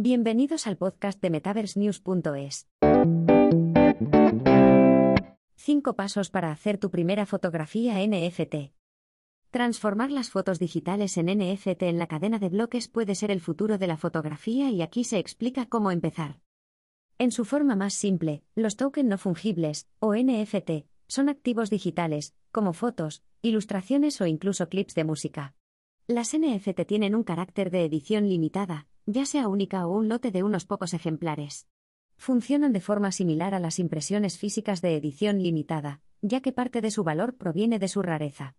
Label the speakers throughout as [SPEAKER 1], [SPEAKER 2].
[SPEAKER 1] Bienvenidos al podcast de MetaverseNews.es. 5 pasos para hacer tu primera fotografía NFT. Transformar las fotos digitales en NFT en la cadena de bloques puede ser el futuro de la fotografía y aquí se explica cómo empezar. En su forma más simple, los tokens no fungibles, o NFT, son activos digitales, como fotos, ilustraciones o incluso clips de música. Las NFT tienen un carácter de edición limitada, ya sea única o un lote de unos pocos ejemplares. Funcionan de forma similar a las impresiones físicas de edición limitada, ya que parte de su valor proviene de su rareza.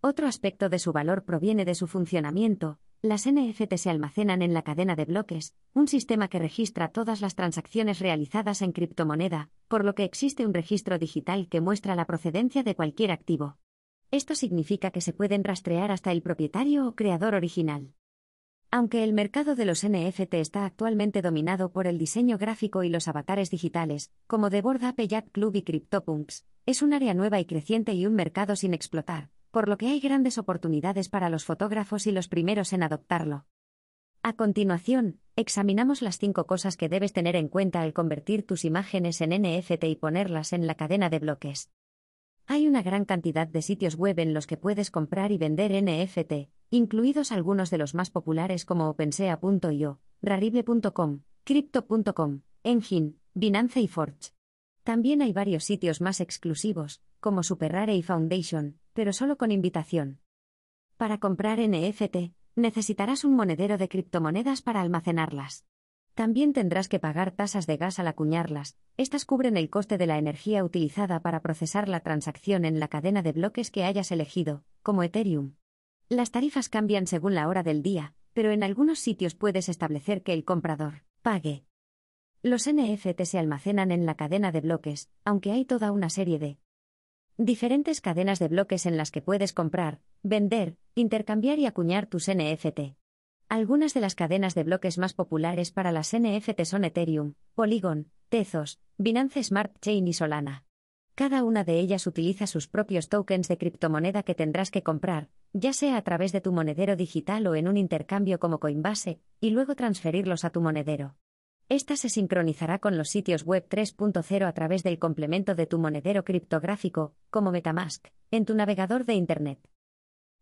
[SPEAKER 1] Otro aspecto de su valor proviene de su funcionamiento. Las NFT se almacenan en la cadena de bloques, un sistema que registra todas las transacciones realizadas en criptomoneda, por lo que existe un registro digital que muestra la procedencia de cualquier activo. Esto significa que se pueden rastrear hasta el propietario o creador original. Aunque el mercado de los NFT está actualmente dominado por el diseño gráfico y los avatares digitales, como The Bored Ape Club y CryptoPunks, es un área nueva y creciente y un mercado sin explotar, por lo que hay grandes oportunidades para los fotógrafos y los primeros en adoptarlo. A continuación, examinamos las cinco cosas que debes tener en cuenta al convertir tus imágenes en NFT y ponerlas en la cadena de bloques. Hay una gran cantidad de sitios web en los que puedes comprar y vender NFT, incluidos algunos de los más populares como OpenSea.io, Rarible.com, Crypto.com, Engine, Binance y Forge. También hay varios sitios más exclusivos, como SuperRare y Foundation, pero solo con invitación. Para comprar NFT, necesitarás un monedero de criptomonedas para almacenarlas. También tendrás que pagar tasas de gas al acuñarlas, estas cubren el coste de la energía utilizada para procesar la transacción en la cadena de bloques que hayas elegido, como Ethereum. Las tarifas cambian según la hora del día, pero en algunos sitios puedes establecer que el comprador pague. Los NFT se almacenan en la cadena de bloques, aunque hay toda una serie de diferentes cadenas de bloques en las que puedes comprar, vender, intercambiar y acuñar tus NFT. Algunas de las cadenas de bloques más populares para las NFT son Ethereum, Polygon, Tezos, Binance Smart Chain y Solana. Cada una de ellas utiliza sus propios tokens de criptomoneda que tendrás que comprar, ya sea a través de tu monedero digital o en un intercambio como Coinbase, y luego transferirlos a tu monedero. Esta se sincronizará con los sitios web 3.0 a través del complemento de tu monedero criptográfico, como Metamask, en tu navegador de Internet.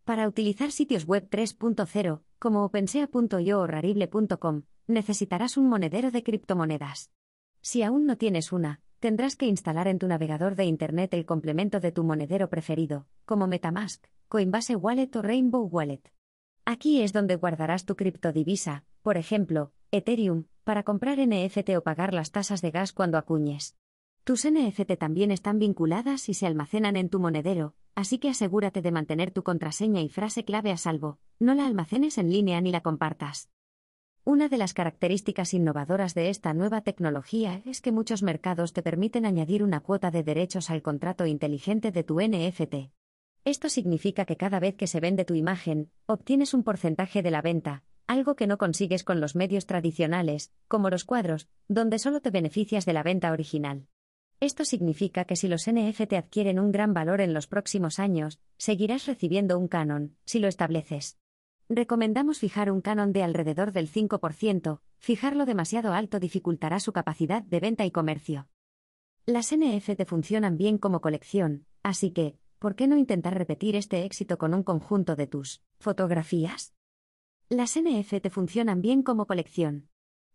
[SPEAKER 1] Para utilizar sitios web 3.0, como OpenSea.io o Rarible.com, necesitarás un monedero de criptomonedas. Si aún no tienes una, tendrás que instalar en tu navegador de Internet el complemento de tu monedero preferido, como Metamask, Coinbase Wallet o Rainbow Wallet. Aquí es donde guardarás tu criptodivisa, por ejemplo, Ethereum, para comprar NFT o pagar las tasas de gas cuando acuñes. Tus NFT también están vinculadas y se almacenan en tu monedero, así que asegúrate de mantener tu contraseña y frase clave a salvo, no la almacenes en línea ni la compartas. Una de las características innovadoras de esta nueva tecnología es que muchos mercados te permiten añadir una cuota de derechos al contrato inteligente de tu NFT. Esto significa que cada vez que se vende tu imagen, obtienes un porcentaje de la venta, algo que no consigues con los medios tradicionales, como los cuadros, donde solo te beneficias de la venta original. Esto significa que si los NFT adquieren un gran valor en los próximos años, seguirás recibiendo un canon, si lo estableces. Recomendamos fijar un canon de alrededor del 5%, fijarlo demasiado alto dificultará su capacidad de venta y comercio. Las NFT funcionan bien como colección, así que, ¿por qué no intentar repetir este éxito con un conjunto de tus fotografías? Las NFT funcionan bien como colección.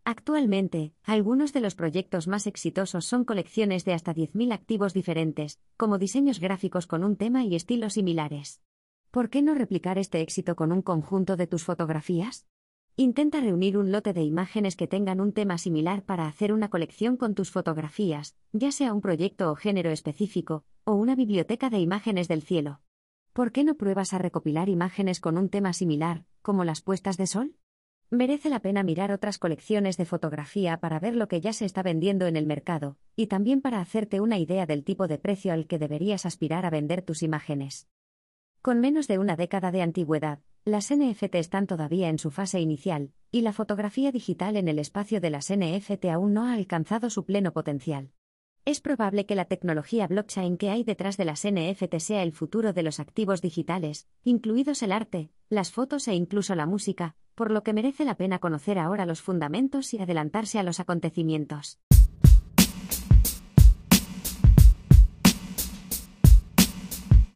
[SPEAKER 1] Actualmente, algunos de los proyectos más exitosos son colecciones de hasta 10.000 activos diferentes, como diseños gráficos con un tema y estilos similares. ¿Por qué no replicar este éxito con un conjunto de tus fotografías? Intenta reunir un lote de imágenes que tengan un tema similar para hacer una colección con tus fotografías, ya sea un proyecto o género específico, o una biblioteca de imágenes del cielo. ¿Por qué no pruebas a recopilar imágenes con un tema similar, como las puestas de sol? Merece la pena mirar otras colecciones de fotografía para ver lo que ya se está vendiendo en el mercado, y también para hacerte una idea del tipo de precio al que deberías aspirar a vender tus imágenes. Con menos de una década de antigüedad, las NFT están todavía en su fase inicial, y la fotografía digital en el espacio de las NFT aún no ha alcanzado su pleno potencial. Es probable que la tecnología blockchain que hay detrás de las NFT sea el futuro de los activos digitales, incluidos el arte, las fotos e incluso la música, por lo que merece la pena conocer ahora los fundamentos y adelantarse a los acontecimientos.